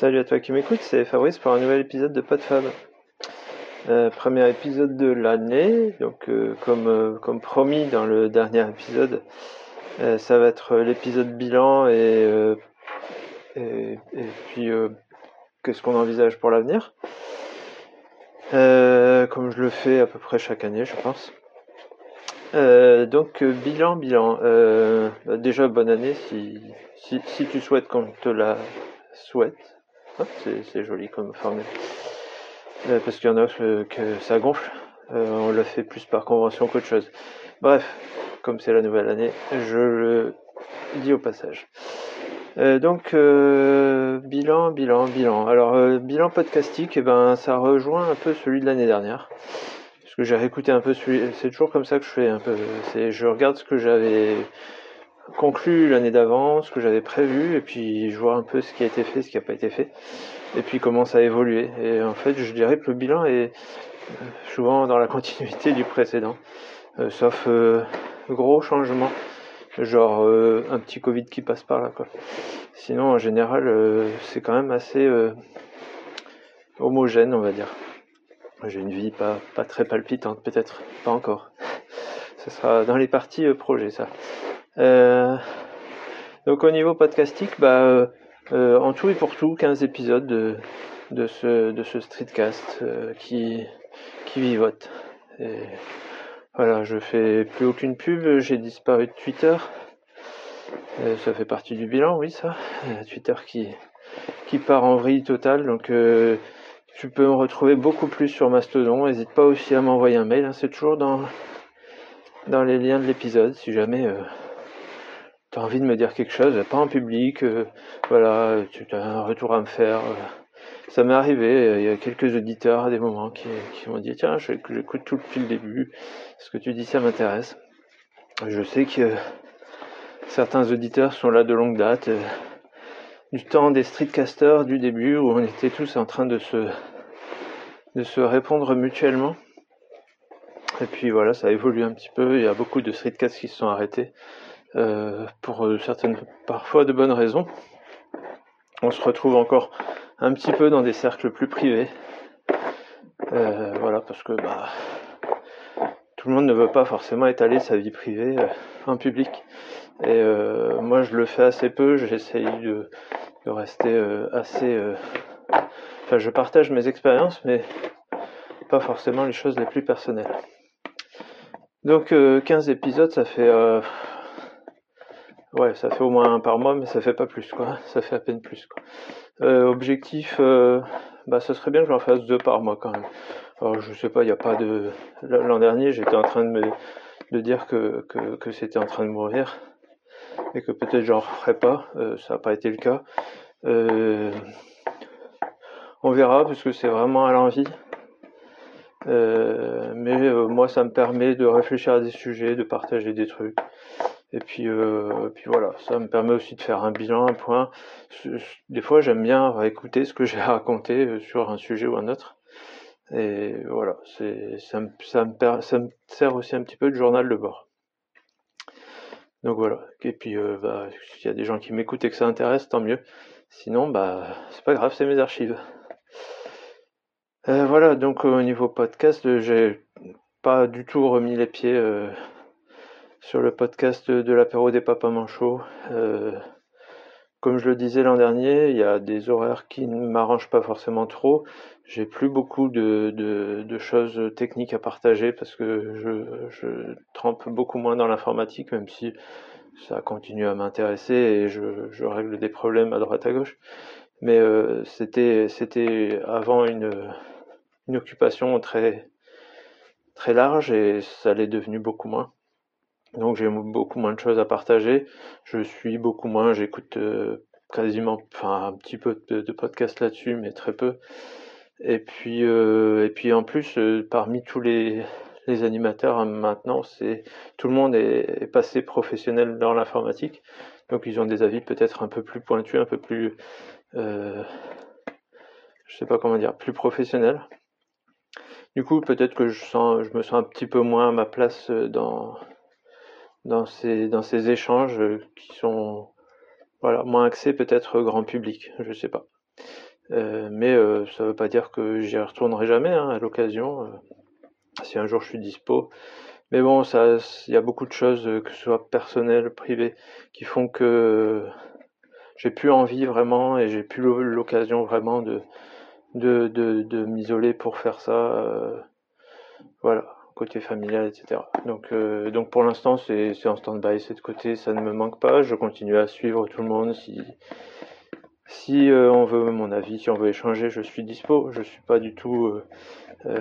Salut à toi qui m'écoute, c'est Fabrice pour un nouvel épisode de PodFab. Euh, premier épisode de l'année, donc euh, comme, euh, comme promis dans le dernier épisode, euh, ça va être l'épisode bilan et, et, puis qu'est-ce qu'on envisage pour l'avenir. Comme je le fais à peu près chaque année, je pense. Donc bilan, bilan. Bah, déjà bonne année si, si, si tu souhaites qu'on te la souhaite. Ah, c'est, joli comme formule. Euh, parce qu'il y en a que, ça gonfle. Euh, on le fait plus par convention qu'autre chose. Bref, comme c'est la nouvelle année, je le dis au passage. Euh, donc bilan, bilan, bilan. Alors bilan podcastique, eh ben ça rejoint un peu celui de l'année dernière. Parce que j'ai réécouté un peu celui. C'est toujours comme ça que je fais un peu. C'est je regarde ce que j'avais conclu l'année d'avant, ce que j'avais prévu, et puis je vois un peu ce qui a été fait, ce qui n'a pas été fait, et puis comment ça a évolué. Et en fait, je dirais que le bilan est souvent dans la continuité du précédent, euh, sauf euh, gros changements, genre euh, un petit Covid qui passe par là. Quoi. Sinon, en général, euh, c'est quand même assez euh, homogène, on va dire. J'ai une vie pas, pas très palpitante, peut-être, pas encore. Ce sera dans les parties euh, projets, ça. Euh, donc au niveau podcastique, bah, euh, euh, en tout et pour tout, 15 épisodes de, de ce, de ce streetcast qui, qui vivote. Voilà, je fais plus aucune pub, j'ai disparu de Twitter. Ça fait partie du bilan, oui, ça. Twitter qui, qui part en vrille totale, donc euh, tu peux me retrouver beaucoup plus sur Mastodon. N'hésite pas aussi à m'envoyer un mail, hein, c'est toujours dans, dans les liens de l'épisode, si jamais tu as envie de me dire quelque chose, pas en public, euh, voilà, tu as un retour à me faire. euh. Ça m'est arrivé, euh, il y a quelques auditeurs à des moments qui, qui m'ont dit tiens, j'écoute tout depuis le début, ce que tu dis ça m'intéresse. Je sais que certains auditeurs sont là de longue date, du temps des streetcasters du début où on était tous en train de se, de se répondre mutuellement. Et puis voilà, ça a évolué un petit peu, il y a beaucoup de streetcasts qui se sont arrêtés euh, pour euh, certaines, parfois de bonnes raisons. On se retrouve encore un petit peu dans des cercles plus privés. Euh, voilà, parce que bah, tout le monde ne veut pas forcément étaler sa vie privée euh, en public. Et euh, moi, je le fais assez peu. J'essaye de, de rester assez. Enfin, je partage mes expériences, mais pas forcément les choses les plus personnelles. Donc, euh, 15 épisodes, ça fait. euh, Ouais, ça fait au moins un par mois, mais ça fait pas plus, quoi. Ça fait à peine plus, quoi. Euh, objectif, euh, bah, ça serait bien que j'en fasse deux par mois, quand même. Alors, je sais pas, il n'y a pas de... L'an dernier, j'étais en train de me de dire que, que, que c'était en train de mourir, et que peut-être j'en referais pas. Euh, ça n'a pas été le cas. Euh, on verra, parce que c'est vraiment à l'envie. Euh, mais euh, moi, ça me permet de réfléchir à des sujets, de partager des trucs. Et puis, euh, puis voilà, ça me permet aussi de faire un bilan, un point. Des fois, j'aime bien écouter ce que j'ai raconté euh, sur un sujet ou un autre. Et voilà, ça, me, ça, me sert aussi un petit peu de journal de bord. Donc voilà. Et puis, euh, bah, s'il y a des gens qui m'écoutent et que ça intéresse, tant mieux. Sinon, bah, c'est pas grave, c'est mes archives. Euh, voilà, donc au niveau podcast, j'ai pas du tout remis les pieds sur le podcast de l'apéro des papas manchots. Euh, comme je le disais l'an dernier, il y a des horaires qui ne m'arrangent pas forcément trop. J'ai plus beaucoup de, de, de choses techniques à partager parce que je, je trempe beaucoup moins dans l'informatique, même si ça continue à m'intéresser et je, je règle des problèmes à droite à gauche. Mais euh, c'était avant une, une occupation très très large et ça l'est devenu beaucoup moins. Donc j'ai beaucoup moins de choses à partager. Je suis beaucoup moins, j'écoute euh, quasiment, enfin un petit peu de, de podcasts là-dessus, mais très peu. Et puis euh, et puis en plus, euh, parmi tous les les animateurs hein, maintenant, c'est tout le monde est, est passé professionnel dans l'informatique, donc ils ont des avis peut-être un peu plus pointus, un peu plus, euh, je sais pas comment dire, plus professionnels. Du coup, peut-être que je sens, je me sens un petit peu moins à ma place euh, dans dans ces dans ces échanges euh, qui sont voilà moins axés peut-être grand public, je sais pas. mais ça veut pas dire que j'y retournerai jamais hein, à l'occasion. si un jour je suis dispo, mais bon, il y a beaucoup de choses, que ce soit personnelles, privées, qui font que j'ai plus envie vraiment et j'ai plus l'occasion vraiment de, de, de, m'isoler pour faire ça. Euh, voilà, côté familial, etc. Donc, euh, donc pour l'instant, c'est, en stand-by, c'est de côté, ça ne me manque pas. Je continue à suivre tout le monde. Si, si euh, on veut mon avis, si on veut échanger, je suis dispo. Je suis pas du tout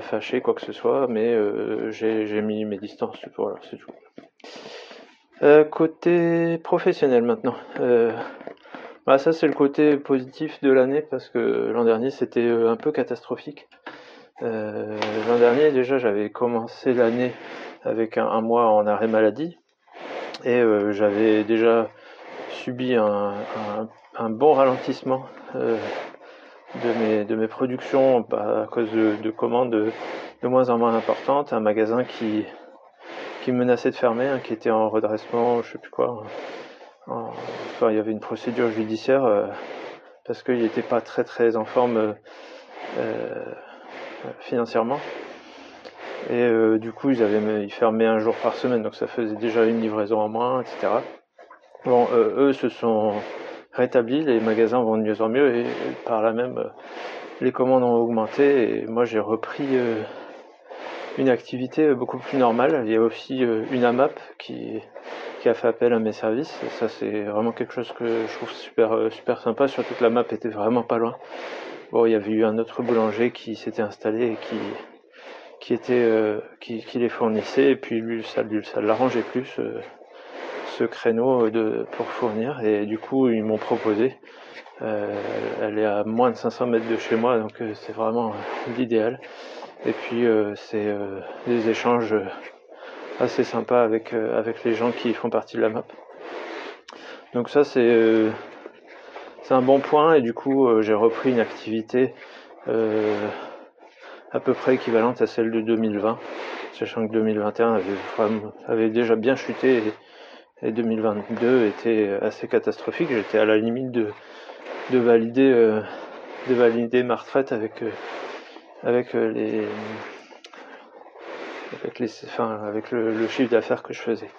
fâché, quoi que ce soit, mais j'ai, mis mes distances. Voilà, c'est tout. côté professionnel maintenant. Bah, ça c'est le côté positif de l'année parce que l'an dernier c'était euh, un peu catastrophique. Euh, l'an dernier déjà j'avais commencé l'année avec un, mois en arrêt maladie. Et euh, j'avais déjà subi un, bon ralentissement de, mes, de mes productions bah, à cause de, commandes de, moins en moins importantes, un magasin qui, qui menaçait de fermer, hein, qui était en redressement, je sais plus quoi, Enfin, il y avait une procédure judiciaire euh, parce qu'il n'était pas très très en forme euh, euh, financièrement. Et du coup, ils avaient ils fermaient un jour par semaine, donc ça faisait déjà une livraison en moins, etc. Bon, eux se sont rétablis, les magasins vont de mieux en mieux et par là même, les commandes ont augmenté et moi j'ai repris une activité beaucoup plus normale. Il y a aussi une AMAP qui qui a fait appel à mes services. Ça, c'est vraiment quelque chose que je trouve super, euh, super sympa. Surtout que la map était vraiment pas loin. Bon, il y avait eu un autre boulanger qui s'était installé et qui, qui était, euh, qui, qui, les fournissait. Et puis lui, ça, ça l'arrangeait plus ce, créneau de, pour fournir. Et du coup, ils m'ont proposé. Euh, elle est à moins de 500 mètres de chez moi, donc c'est vraiment l'idéal. Et puis, c'est des échanges assez sympa avec, euh, avec les gens qui font partie de la map. Donc ça c'est euh, c'est un bon point et du coup euh, j'ai repris une activité à peu près équivalente à celle de 2020, sachant que 2021 avait, déjà bien chuté et, 2022 était assez catastrophique. J'étais à la limite de, de valider de valider ma retraite avec avec les avec, les, enfin, avec le, chiffre d'affaires que je faisais.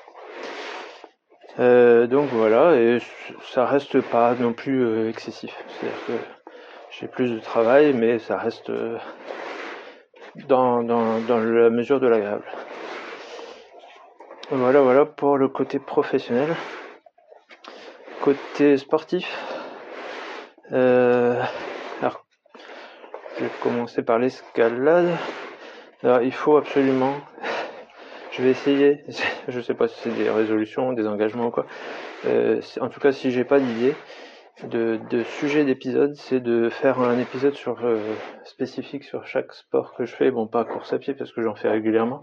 Euh, donc voilà, et ça reste pas non plus euh, excessif. C'est-à-dire que j'ai plus de travail, mais ça reste euh, dans, dans, dans, la mesure de l'agréable. Voilà, voilà pour le côté professionnel. Côté sportif, alors, je vais commencer par l'escalade. Alors, il faut absolument. Je vais essayer? Je sais pas si c'est des résolutions, des engagements ou quoi. Euh, en tout cas, si j'ai pas d'idée de, sujet d'épisode, c'est de faire un épisode sur euh, spécifique sur chaque sport que je fais. Bon, pas course à pied parce que j'en fais régulièrement,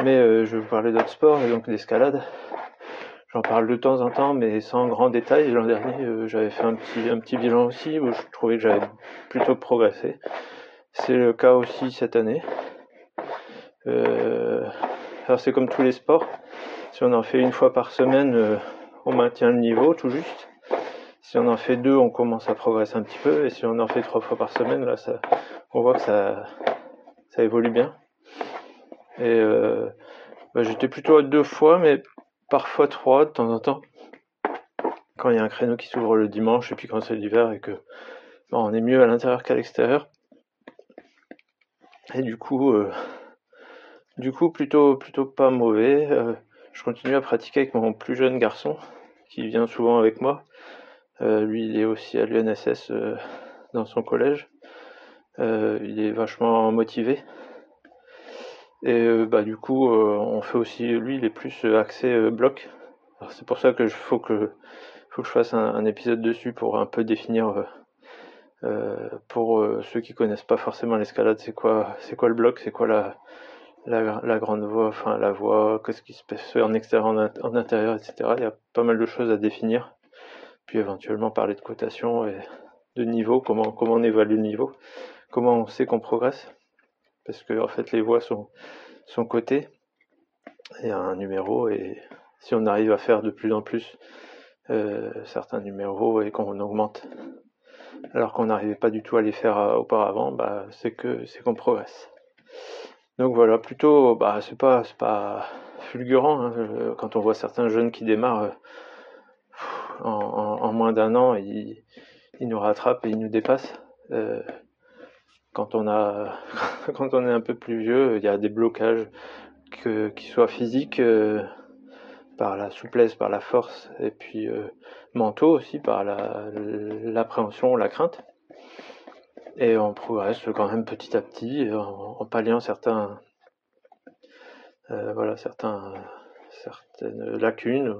mais euh, je vais vous parler d'autres sports et donc d'escalade. J'en parle de temps en temps, mais sans grand détail. L'an dernier, j'avais fait un petit, un petit bilan aussi où je trouvais que j'avais plutôt progressé. C'est le cas aussi cette année. Alors c'est comme tous les sports, si on en fait une fois par semaine, euh, on maintient le niveau tout juste. Si on en fait deux, on commence à progresser un petit peu, et si on en fait trois fois par semaine, là, ça, on voit que ça, évolue bien. Et euh, bah, j'étais plutôt à deux fois, mais parfois trois de temps en temps. Quand il y a un créneau qui s'ouvre le dimanche, et puis quand c'est l'hiver et que on est mieux à l'intérieur qu'à l'extérieur. Et du coup, euh, du coup, plutôt, plutôt pas mauvais. Euh, je continue à pratiquer avec mon plus jeune garçon, qui vient souvent avec moi. Euh, lui, il est aussi à l'UNSS euh, dans son collège. il est vachement motivé. Et bah du coup, on fait aussi, lui, il est plus axé bloc. C'est pour ça que que faut que je fasse un, un épisode dessus pour un peu définir. pour ceux qui connaissent pas forcément l'escalade, c'est quoi, c'est quoi le bloc, c'est quoi la, la, grande voie, enfin la voie, qu'est-ce qui se passe en extérieur, en, intérieur, etc. Il y a pas mal de choses à définir. Puis éventuellement parler de cotation et de niveau, comment, comment on évalue le niveau, comment on sait qu'on progresse. Parce que en fait les voies sont, sont cotées. Il y a un numéro et si on arrive à faire de plus en plus euh, certains numéros et qu'on augmente alors qu'on n'arrivait pas du tout à les faire auparavant, bah, c'est que c'est qu'on progresse. Donc voilà, plutôt, bah, c'est pas, c'est pas fulgurant hein, quand on voit certains jeunes qui démarrent en, moins d'un an, ils, nous rattrapent et ils nous dépassent. quand on a, quand on est un peu plus vieux, il y a des blocages qui soient physiques par la souplesse, par la force, et puis euh, mentaux aussi, par l'appréhension, la, crainte. Et on progresse quand même petit à petit en, palliant certains, euh, voilà, certains, certaines lacunes.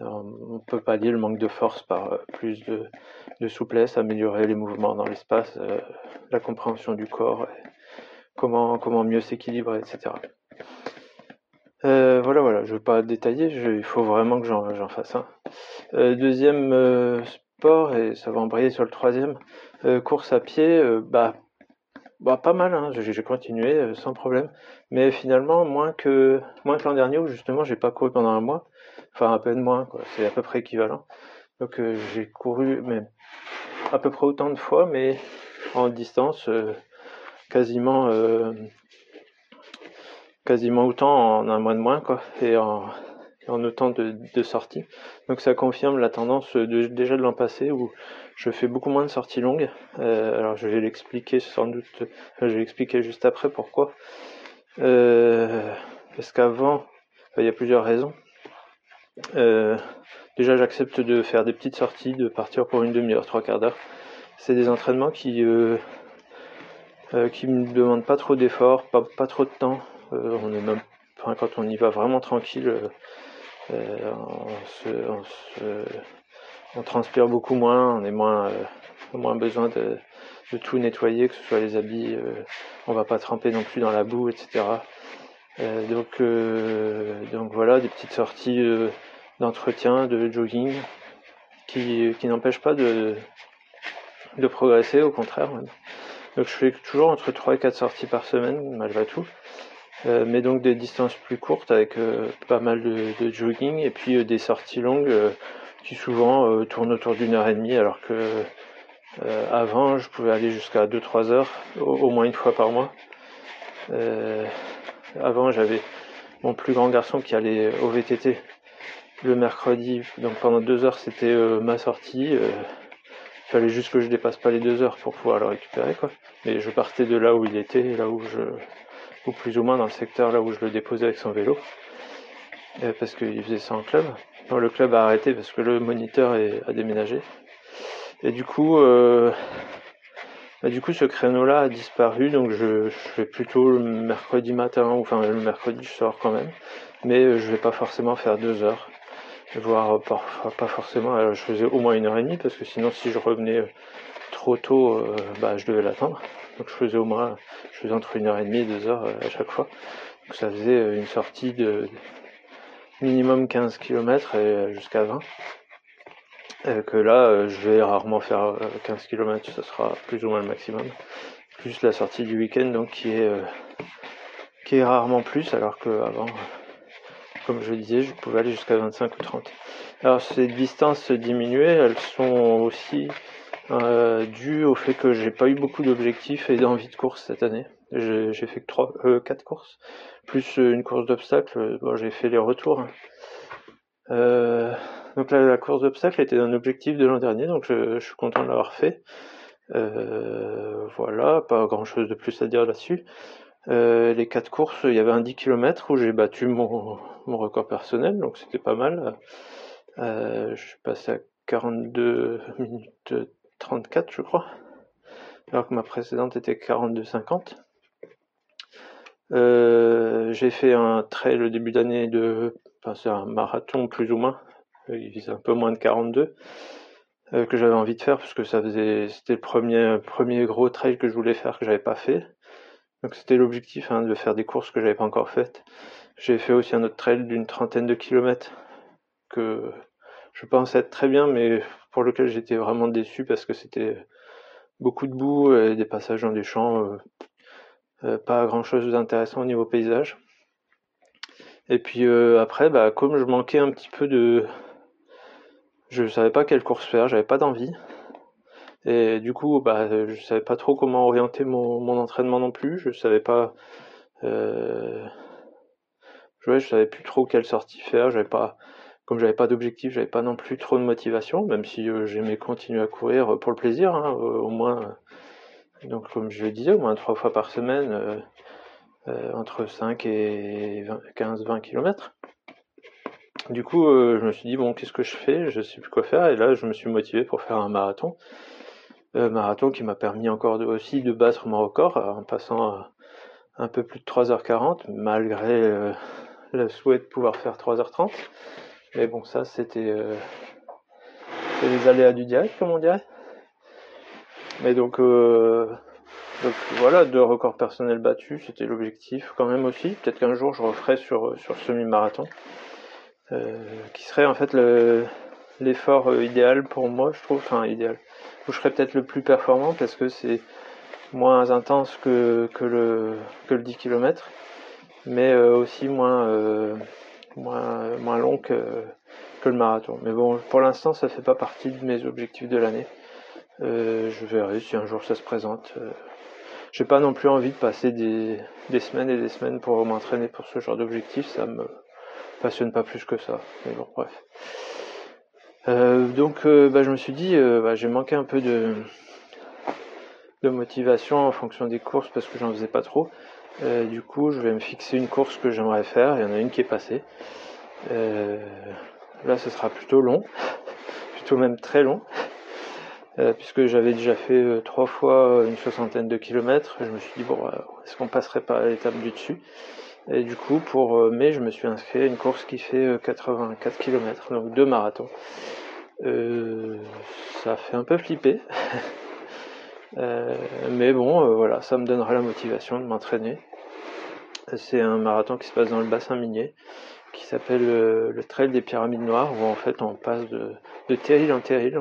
On peut pallier le manque de force par plus de, souplesse, améliorer les mouvements dans l'espace, euh, la compréhension du corps, comment, comment mieux s'équilibrer, etc. Euh, voilà, voilà, je veux pas détailler, il faut vraiment que j'en fasse un. Euh, deuxième euh, sport, et ça va embrayer sur le troisième, course à pied, bah, bah pas mal, hein, j'ai continué sans problème, mais finalement moins que moins que l'an dernier où justement j'ai pas couru pendant un mois, enfin à peine moins, c'est à peu près équivalent. Donc j'ai couru mais à peu près autant de fois, mais en distance quasiment quasiment autant en un mois de moins, quoi, et en, autant de, sorties. Donc ça confirme la tendance déjà de l'an passé où je fais beaucoup moins de sorties longues. Euh, alors je vais l'expliquer sans doute, je vais expliquer juste après pourquoi. Euh, parce qu'avant, il y a plusieurs raisons. Euh, déjà j'accepte de faire des petites sorties, de partir pour une demi-heure, trois quarts d'heure. C'est des entraînements qui qui me demandent pas trop d'efforts, pas, pas trop de temps. On est même, quand on y va vraiment tranquille, on, transpire beaucoup moins, on est moins, moins besoin de, tout nettoyer, que ce soit les habits, on va pas tremper non plus dans la boue, etc. donc, donc voilà, des petites sorties d'entretien, de jogging, qui, qui n'empêchent pas de, de progresser, au contraire. Donc je fais toujours entre 3 et 4 sorties par semaine, malgré tout. Euh, mais donc des distances plus courtes avec euh, pas mal de, jogging et puis euh, des sorties longues qui souvent tournent autour d'une heure et demie alors que avant je pouvais aller jusqu'à 2-3 heures au, moins une fois par mois. avant j'avais mon plus grand garçon qui allait au VTT le mercredi donc pendant deux heures c'était ma sortie. il fallait juste que je dépasse pas les deux heures pour pouvoir le récupérer quoi. Mais je partais de là où il était, là où je ou plus ou moins dans le secteur là où je le déposais avec son vélo, euh, parce qu'il faisait ça en club. Le club a arrêté parce que le moniteur a déménagé. Et du coup, euh, bah, du coup, ce créneau-là a disparu, donc je, fais plutôt le mercredi matin, ou enfin le mercredi je sors quand même, mais euh, je vais pas forcément faire deux heures, voire pas forcément. je faisais au moins une heure et demie parce que sinon, si je revenais trop tôt, bah, je devais l'attendre. Donc je faisais au moins, je faisais entre une heure et demie et deux heures euh, à chaque fois. Donc ça faisait euh, une sortie de minimum 15 km et euh, jusqu'à 20. que là, je vais rarement faire 15 km, ça sera plus ou moins le maximum. Plus la sortie du week-end, donc qui est, qui est rarement plus, alors qu'avant, comme je disais, je pouvais aller jusqu'à 25 ou 30. Alors ces distances diminuées, elles sont aussi euh, dû au fait que j'ai pas eu beaucoup d'objectifs et d'envie de course cette année. J'ai fait que trois, euh, quatre courses, plus une course d'obstacles. Bon, j'ai fait les retours. Euh, donc la, la course d'obstacles était un objectif de l'an dernier, donc je, suis content de l'avoir fait. Euh, voilà, pas grand chose de plus à dire là-dessus. Euh, les quatre courses, il y avait un 10 km où j'ai battu mon, mon record personnel, donc c'était pas mal. je suis passé à 42 minutes 34, je crois, alors que ma précédente était 42,50. Euh, j'ai fait un trail le début d'année de, enfin c'est un marathon plus ou moins, il vise un peu moins de 42, euh, que j'avais envie de faire parce que ça faisait, c'était le premier, premier gros trail que je voulais faire que j'avais pas fait. Donc c'était l'objectif hein, de faire des courses que j'avais pas encore faites. J'ai fait aussi un autre trail d'une trentaine de kilomètres que je pense être très bien, mais pour lequel j'étais vraiment déçu parce que c'était beaucoup de boue et des passages dans des champs, euh, euh, pas grand chose d'intéressant au niveau paysage. Et puis euh, après, bah, comme je manquais un petit peu de. Je savais pas quelle course faire, j'avais pas d'envie. Et du coup, bah, je savais pas trop comment orienter mon, entraînement non plus. Je savais pas. Euh, je savais plus trop quelle sortie faire. J'avais pas, comme j'avais pas d'objectif, j'avais pas non plus trop de motivation, même si euh, j'aimais continuer à courir pour le plaisir, hein, au moins. Donc, comme je le disais, au moins trois fois par semaine, entre 5 et 15-20 km. Du coup, je me suis dit, bon, qu'est-ce que je fais? Je sais plus quoi faire. Et là, je me suis motivé pour faire un marathon. Euh, marathon qui m'a permis encore aussi de battre mon record euh, en passant un peu plus de 3h40 malgré euh, le souhait de pouvoir faire 3h30. Mais bon, ça c'était les aléas du direct, comme on dirait. Mais donc, donc voilà, deux records personnels battus, c'était l'objectif quand même aussi. Peut-être qu'un jour je referai sur, sur semi-marathon, qui serait en fait l'effort idéal pour moi, je trouve, enfin idéal où je serais peut-être le plus performant parce que c'est moins intense que, que, le, que le 10 km, mais euh, aussi moins, euh, moins, moins long que, que le marathon. Mais bon, pour l'instant, ça fait pas partie de mes objectifs de l'année. Euh, je verrai si un jour ça se présente. J'ai pas non plus envie de passer des, semaines et des semaines pour m'entraîner pour ce genre d'objectif. Ça me passionne pas plus que ça. Euh, donc euh, bah, je me suis dit, euh, bah, j'ai manqué un peu de, de motivation en fonction des courses parce que j'en faisais pas trop. du coup, je vais me fixer une course que j'aimerais faire. Il y en a une qui est passée. là, ce sera plutôt long, plutôt même très long, puisque j'avais déjà fait trois fois une soixantaine de kilomètres. Je me suis dit bon, est-ce qu'on passerait pas à l'étape du dessus? Et du coup, pour mai, je me suis inscrit à une course qui fait 84 km, donc deux marathons. Euh, ça fait un peu flipper. Euh, mais bon, euh, voilà, ça me donnera la motivation de m'entraîner. C'est un marathon qui se passe dans le bassin minier, qui s'appelle le Trail des Pyramides Noires, où en fait on passe de, terril en terril.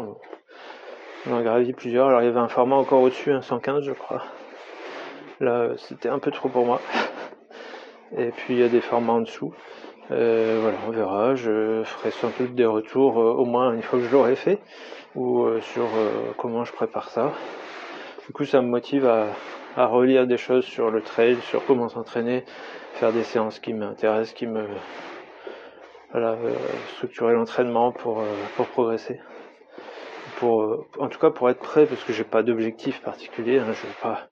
On en gravit plusieurs. Alors il y avait un format encore au-dessus, un 115 je crois. Là, c'était un peu trop pour moi. Et puis il y a des formats en dessous. Euh, voilà, on verra. Je ferai sans doute des retours euh, au moins une fois que je l'aurai fait ou euh, sur comment je prépare ça. Du coup, ça me motive à, à, relire des choses sur le trail, sur comment s'entraîner, faire des séances qui m'intéressent, qui me voilà, structurer l'entraînement pour pour progresser. En tout cas pour être prêt parce que j'ai pas d'objectif particulier. Hein, je veux pas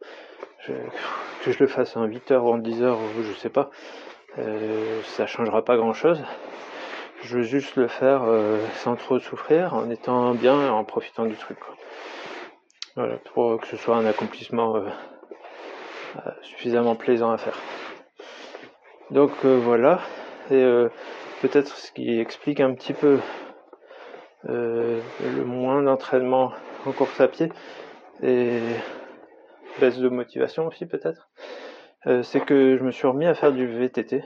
que je le fasse en 8 heures ou en 10 heures, je sais pas. Euh, ça changera pas grand chose. Je veux juste le faire euh, sans trop souffrir, en étant bien et en profitant du truc. Voilà, pour que ce soit un accomplissement euh, suffisamment plaisant à faire. Donc voilà, et peut-être ce qui explique un petit peu le moins d'entraînement en course à pied et baisse de motivation aussi peut-être. Euh, c'est que je me suis remis à faire du VTT.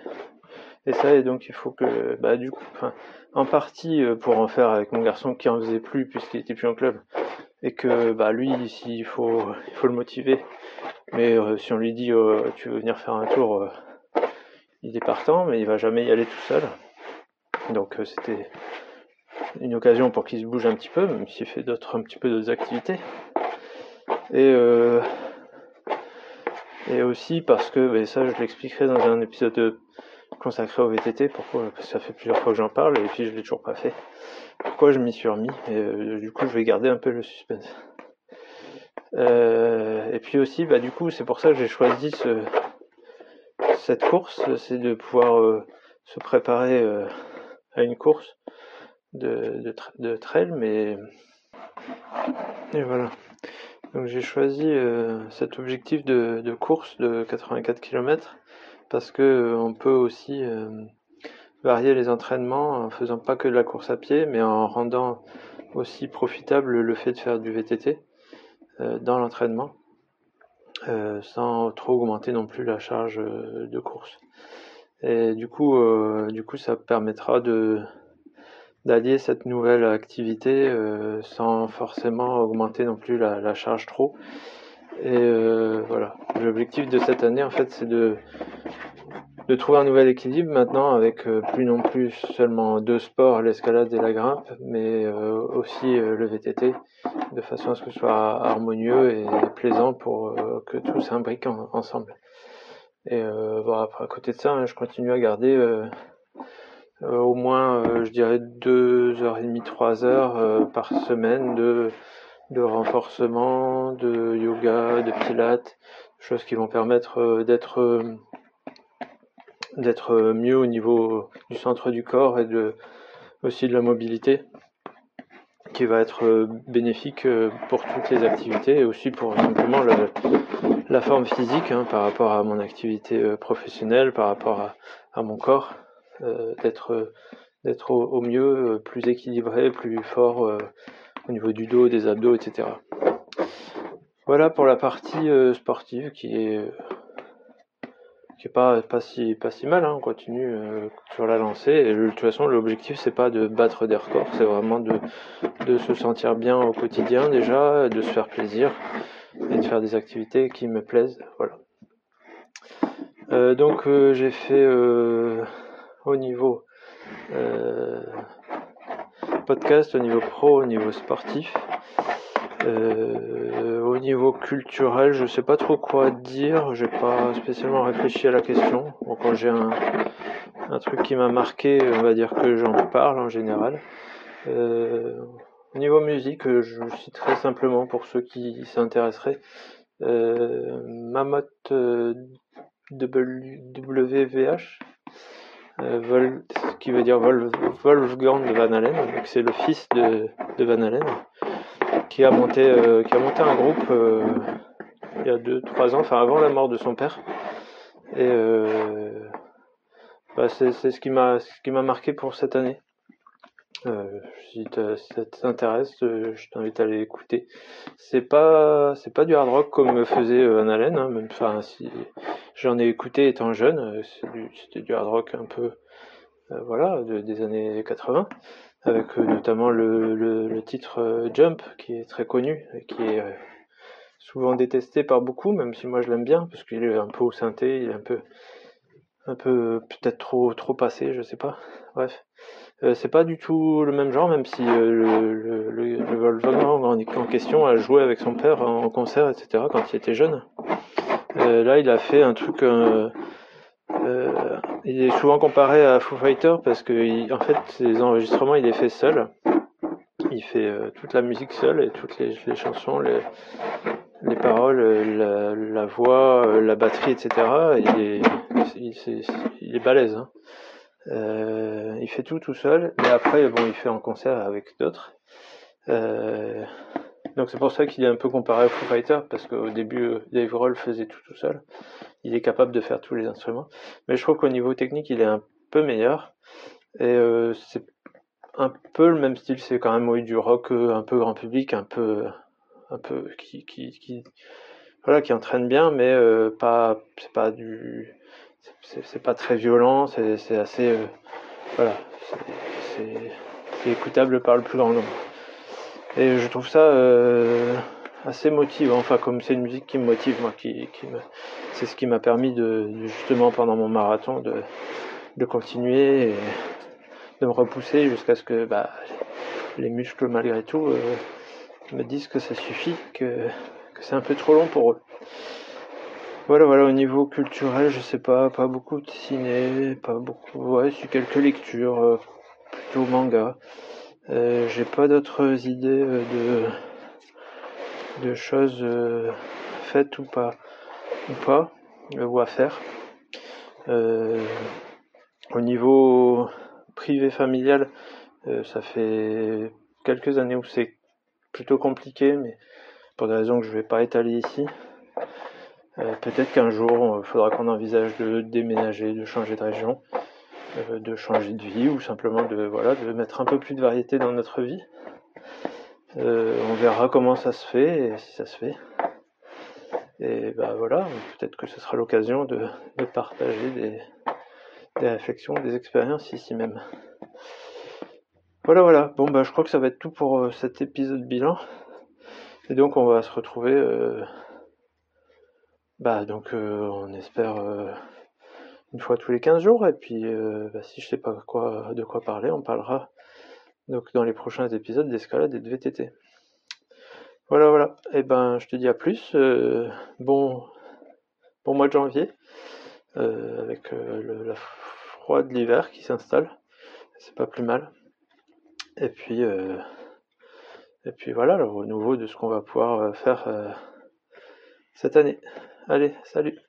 Et ça, et donc il faut que, bah, du coup, en partie euh, pour en faire avec mon garçon qui en faisait plus puisqu'il était plus en club, et que, bah, lui, ici, il faut, il faut le motiver. Mais euh, si on lui dit, tu veux venir faire un tour, il est partant, mais il va jamais y aller tout seul. Donc c'était une occasion pour qu'il se bouge un petit peu, même s'il fait d'autres, un petit peu d'autres activités. Et et aussi parce que, et ça je l'expliquerai dans un épisode consacré au VTT, pourquoi, parce que ça fait plusieurs fois que j'en parle et puis je l'ai toujours pas fait. Pourquoi je m'y suis remis et euh, du coup je vais garder un peu le suspense. Euh, et puis aussi, bah du coup c'est pour ça que j'ai choisi ce, cette course, c'est de pouvoir euh, se préparer à une course de, trail, mais et voilà. Donc j'ai choisi euh, cet objectif de, de, course de 84 km parce que euh, on peut aussi euh, varier les entraînements en faisant pas que de la course à pied, mais en rendant aussi profitable le fait de faire du VTT dans l'entraînement, sans trop augmenter non plus la charge de course. Et du coup, du coup, ça permettra de d'allier cette nouvelle activité euh, sans forcément augmenter non plus la, charge trop. Et euh, voilà, l'objectif de cette année en fait c'est de de trouver un nouvel équilibre maintenant avec euh, plus non plus seulement deux sports, l'escalade et la grimpe, mais aussi le VTT, de façon à ce que ce soit harmonieux et plaisant pour que tout s'imbrique ensemble. Et bon, après, à côté de ça, hein, je continue à garder au moins, je dirais, deux heures et demie, trois heures par semaine de, de renforcement, de yoga, de pilates, choses qui vont permettre d'être euh, mieux au niveau du centre du corps et de, aussi de la mobilité qui va être euh, bénéfique euh, pour toutes les activités et aussi pour simplement la forme physique hein, par rapport à mon activité professionnelle, par rapport à, à mon corps, d'être d'être au, mieux plus équilibré, plus fort au niveau du dos, des abdos, etc. Voilà pour la partie sportive qui est qui est pas pas si pas si mal hein, on continue euh, sur la lancée. De toute façon l'objectif c'est pas de battre des records c'est vraiment de de se sentir bien au quotidien déjà de se faire plaisir et de faire des activités qui me plaisent voilà. Euh, donc euh, j'ai fait au niveau podcast au niveau pro au niveau sportif euh, au niveau culturel, je sais pas trop quoi dire. J'ai pas spécialement réfléchi à la question. Quand j'ai un, un truc qui m'a marqué, on va dire que j'en parle en général. Euh, au niveau musique, je citerai simplement pour ceux qui s'intéresseraient euh, euh, WVH, euh, Vol, qui veut dire Wolfgang de Van Halen, c'est le fils de, Van Halen qui a monté, euh, qui a monté un groupe euh, il y a 2-3 ans, enfin avant la mort de son père. Et euh, bah, c'est ce qui m'a marqué pour cette année. Si, ça t'intéresse, je t'invite à aller écouter. C'est pas c'est pas du hard rock comme faisait Van Halen, hein, même enfin si j'en ai écouté étant jeune, c'était du, hard rock un peu voilà des années 80 avec euh, notamment le, le, titre euh, Jump qui est très connu et qui est euh, souvent détesté par beaucoup, même si moi je l'aime bien parce qu'il est un peu au synthé, il est un peu un peu peut-être trop trop passé, je sais pas. Bref, c'est pas du tout le même genre, même si le, le, le, en question a joué avec son père en concert, etc. quand il était jeune. là, il a fait un truc euh, il est souvent comparé à Foo Fighter parce que en fait ses enregistrements il les fait seul. Il fait euh, toute la musique seul et toutes les, chansons, les, les paroles, la, voix, euh, la batterie, etc. Il est, il est balèze. Hein. Euh, il fait tout tout seul, mais après bon il fait en concert avec d'autres. Euh, donc c'est pour ça qu'il est un peu comparé à Foo Fighter, parce qu'au début, Dave Roll faisait tout tout seul. Il est capable de faire tous les instruments. Mais je trouve qu'au niveau technique, il est un peu meilleur. Et euh, c'est un peu le même style, c'est quand même oui, du rock un peu grand public, un peu, un peu qui voilà, qui entraîne bien, mais pas, c'est pas du, c'est pas très violent, c'est assez, voilà, c'est écoutable par le plus grand nombre. Et je trouve ça euh, assez motivant. Enfin, comme c'est une musique qui me motive, moi, qui, c'est ce qui m'a permis de, justement pendant mon marathon de, de continuer et de me repousser jusqu'à ce que bah, les muscles, malgré tout, euh, me disent que ça suffit, que, que c'est un peu trop long pour eux. Voilà, voilà, au niveau culturel, je sais pas, pas beaucoup de ciné, pas beaucoup, ouais, c'est quelques lectures, euh, plutôt manga. Euh, j'ai pas d'autres idées euh, de, de choses faites ou pas, ou pas, ou à faire. au niveau privé familial, ça fait quelques années où c'est plutôt compliqué, mais pour des raisons que je vais pas étaler ici. Peut-être qu'un jour, il faudra qu'on envisage de déménager, de changer de région. Euh, de changer de vie ou simplement de voilà de mettre un peu plus de variété dans notre vie. Euh, on verra comment ça se fait et si ça se fait. Et ben voilà, peut-être que ce sera l'occasion de, partager des, réflexions, des expériences ici même. Voilà, voilà. Bon, bah, je crois que ça va être tout pour euh, cet épisode bilan. Et donc, on va se retrouver. Euh, bah, donc, on espère une fois tous les 15 jours. Et puis, bah, si je sais pas quoi, de quoi parler, on parlera donc dans les prochains épisodes d'escalade et de VTT. Voilà, voilà. Et eh ben, je te dis à plus. bon, bon mois de janvier, avec la froid de l'hiver qui s'installe. C'est pas plus mal. Et puis, et puis voilà, le renouveau de ce qu'on va pouvoir faire cette année. Allez, salut